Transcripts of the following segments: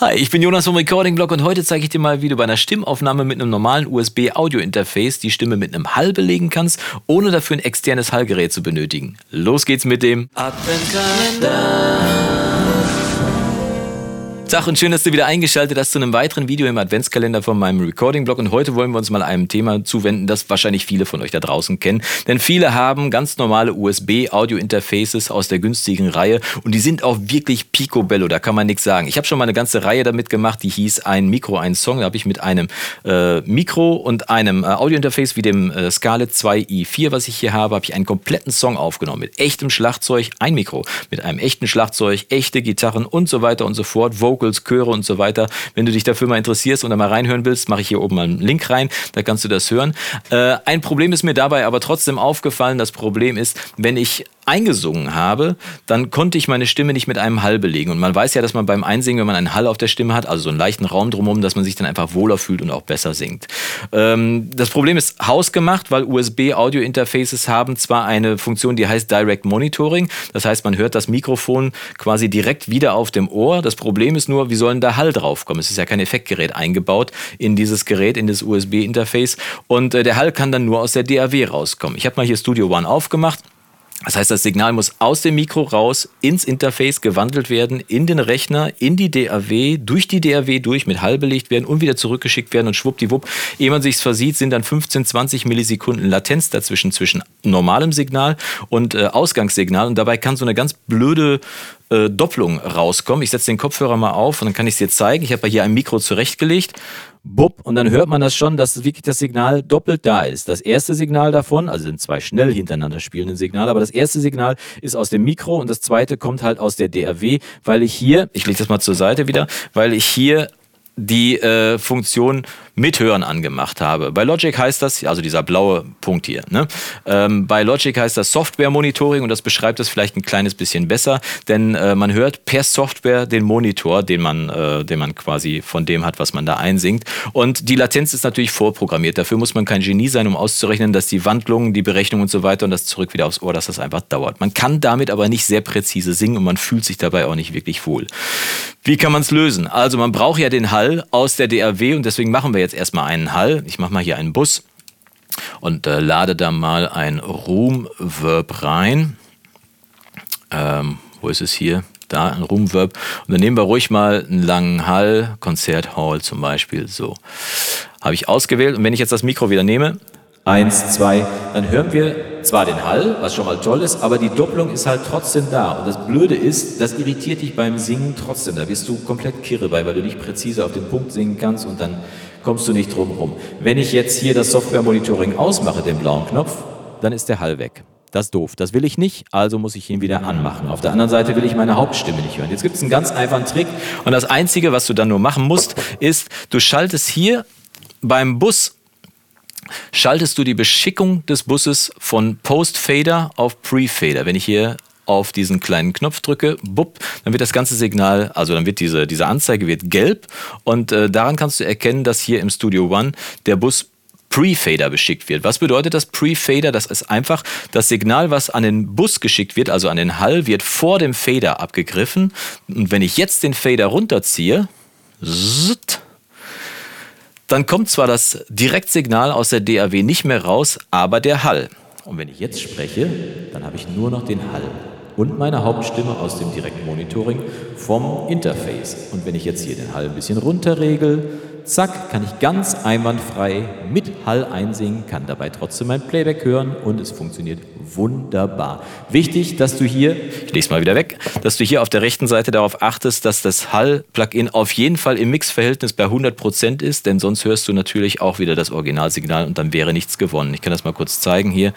Hi, ich bin Jonas vom Recording Blog und heute zeige ich dir mal, wie du bei einer Stimmaufnahme mit einem normalen USB-Audio-Interface die Stimme mit einem Hall belegen kannst, ohne dafür ein externes Hallgerät zu benötigen. Los geht's mit dem Adventkalender. Tag und schön, dass du wieder eingeschaltet hast zu einem weiteren Video im Adventskalender von meinem Recording-Blog. Und heute wollen wir uns mal einem Thema zuwenden, das wahrscheinlich viele von euch da draußen kennen. Denn viele haben ganz normale USB-Audio-Interfaces aus der günstigen Reihe und die sind auch wirklich picobello, da kann man nichts sagen. Ich habe schon mal eine ganze Reihe damit gemacht, die hieß Ein Mikro, ein Song. Da habe ich mit einem äh, Mikro und einem äh, Audio-Interface wie dem äh, Scarlett 2i4, was ich hier habe, habe ich einen kompletten Song aufgenommen mit echtem Schlagzeug, ein Mikro, mit einem echten Schlagzeug, echte Gitarren und so weiter und so fort, Vocal Vocals, Chöre und so weiter. Wenn du dich dafür mal interessierst und da mal reinhören willst, mache ich hier oben mal einen Link rein, da kannst du das hören. Äh, ein Problem ist mir dabei aber trotzdem aufgefallen. Das Problem ist, wenn ich eingesungen habe, dann konnte ich meine Stimme nicht mit einem Hall belegen. Und man weiß ja, dass man beim Einsingen, wenn man einen Hall auf der Stimme hat, also so einen leichten Raum drumherum, dass man sich dann einfach wohler fühlt und auch besser singt. Ähm, das Problem ist hausgemacht, weil USB-Audio-Interfaces haben zwar eine Funktion, die heißt Direct Monitoring. Das heißt, man hört das Mikrofon quasi direkt wieder auf dem Ohr. Das Problem ist nur, wie soll denn da Hall draufkommen? Es ist ja kein Effektgerät eingebaut in dieses Gerät, in das USB-Interface. Und äh, der Hall kann dann nur aus der DAW rauskommen. Ich habe mal hier Studio One aufgemacht. Das heißt, das Signal muss aus dem Mikro raus ins Interface gewandelt werden, in den Rechner, in die DAW, durch die DAW durch, mit Hall belegt werden und wieder zurückgeschickt werden und schwuppdiwupp, ehe man sich versieht, sind dann 15, 20 Millisekunden Latenz dazwischen, zwischen normalem Signal und äh, Ausgangssignal. Und dabei kann so eine ganz blöde äh, Doppelung rauskommen. Ich setze den Kopfhörer mal auf und dann kann ich es dir zeigen. Ich habe hier ein Mikro zurechtgelegt. Bupp, und dann hört man das schon, dass wirklich das Signal doppelt da ist. Das erste Signal davon, also sind zwei schnell hintereinander spielende Signale, aber das erste Signal ist aus dem Mikro und das zweite kommt halt aus der DAW, weil ich hier, ich lege das mal zur Seite wieder, weil ich hier die äh, Funktion Mithören angemacht habe. Bei Logic heißt das, also dieser blaue Punkt hier, ne? ähm, bei Logic heißt das Software Monitoring und das beschreibt es vielleicht ein kleines bisschen besser, denn äh, man hört per Software den Monitor, den man, äh, den man quasi von dem hat, was man da einsingt. Und die Latenz ist natürlich vorprogrammiert. Dafür muss man kein Genie sein, um auszurechnen, dass die Wandlungen, die Berechnung und so weiter und das zurück wieder aufs Ohr, dass das einfach dauert. Man kann damit aber nicht sehr präzise singen und man fühlt sich dabei auch nicht wirklich wohl. Wie kann man es lösen? Also man braucht ja den Hall aus der DAW und deswegen machen wir jetzt erstmal einen Hall. Ich mache mal hier einen Bus und äh, lade da mal ein Room-Verb rein. Ähm, wo ist es hier? Da ein Room-Verb. Und dann nehmen wir ruhig mal einen langen Hall, Konzert Hall zum Beispiel. So. Habe ich ausgewählt. Und wenn ich jetzt das Mikro wieder nehme, eins, zwei, dann hören wir zwar den Hall, was schon mal toll ist, aber die Doppelung ist halt trotzdem da. Und das Blöde ist, das irritiert dich beim Singen trotzdem. Da wirst du komplett kirre bei, weil du nicht präzise auf den Punkt singen kannst und dann kommst du nicht drum rum. Wenn ich jetzt hier das Software-Monitoring ausmache, den blauen Knopf, dann ist der Hall weg. Das ist doof. Das will ich nicht, also muss ich ihn wieder anmachen. Auf der anderen Seite will ich meine Hauptstimme nicht hören. Jetzt gibt es einen ganz einfachen Trick. Und das Einzige, was du dann nur machen musst, ist, du schaltest hier beim Bus schaltest du die Beschickung des Busses von Post-Fader auf Pre-Fader. Wenn ich hier auf diesen kleinen Knopf drücke, bupp, dann wird das ganze Signal, also dann wird diese, diese Anzeige wird gelb und äh, daran kannst du erkennen, dass hier im Studio One der Bus Pre-Fader beschickt wird. Was bedeutet das Pre-Fader? Das ist einfach das Signal, was an den Bus geschickt wird, also an den Hall, wird vor dem Fader abgegriffen. Und wenn ich jetzt den Fader runterziehe, zzzt, dann kommt zwar das Direktsignal aus der DAW nicht mehr raus, aber der Hall. Und wenn ich jetzt spreche, dann habe ich nur noch den Hall und meine Hauptstimme aus dem Direktmonitoring vom Interface. Und wenn ich jetzt hier den Hall ein bisschen runterregel, zack, kann ich ganz einwandfrei mit Hall einsingen, kann dabei trotzdem mein Playback hören und es funktioniert wunderbar. Wichtig, dass du hier, ich lege es mal wieder weg, dass du hier auf der rechten Seite darauf achtest, dass das Hall-Plugin auf jeden Fall im Mixverhältnis bei 100% ist, denn sonst hörst du natürlich auch wieder das Originalsignal und dann wäre nichts gewonnen. Ich kann das mal kurz zeigen hier.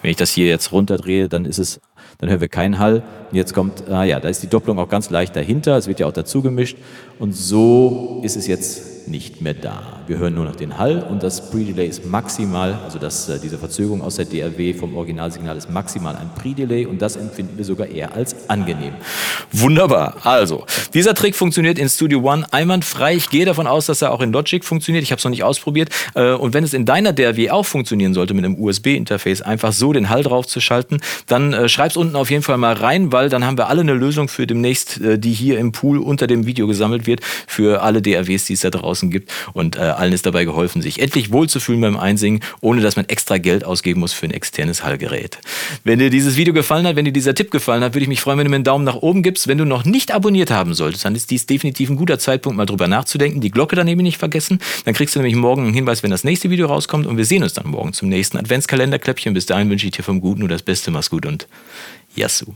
Wenn ich das hier jetzt runterdrehe, dann ist es dann hören wir keinen Hall. Und jetzt kommt, ah ja, da ist die Doppelung auch ganz leicht dahinter, es wird ja auch dazu gemischt. Und so ist es jetzt nicht mehr da. Wir hören nur noch den Hall und das Pre-Delay ist maximal, also das, äh, diese Verzögerung aus der DRW vom Originalsignal ist maximal ein Pre-Delay und das empfinden wir sogar eher als angenehm. Wunderbar. Also, dieser Trick funktioniert in Studio One einwandfrei. Ich gehe davon aus, dass er auch in Logic funktioniert. Ich habe es noch nicht ausprobiert. Äh, und wenn es in deiner DRW auch funktionieren sollte mit einem USB-Interface, einfach so den Hall drauf zu schalten, dann äh, schreib's unten auf jeden Fall mal rein, weil dann haben wir alle eine Lösung für demnächst, die hier im Pool unter dem Video gesammelt wird, für alle DRWs, die es da draußen gibt. Und äh, allen ist dabei geholfen, sich endlich wohlzufühlen beim Einsingen, ohne dass man extra Geld ausgeben muss für ein externes Hallgerät. Wenn dir dieses Video gefallen hat, wenn dir dieser Tipp gefallen hat, würde ich mich freuen, wenn du mir einen Daumen nach oben gibst. Wenn du noch nicht abonniert haben solltest, dann ist dies definitiv ein guter Zeitpunkt, mal drüber nachzudenken. Die Glocke daneben nicht vergessen. Dann kriegst du nämlich morgen einen Hinweis, wenn das nächste Video rauskommt. Und wir sehen uns dann morgen zum nächsten Adventskalenderkläppchen. Bis dahin wünsche ich dir vom Guten nur das Beste. Mach's gut und Yassou.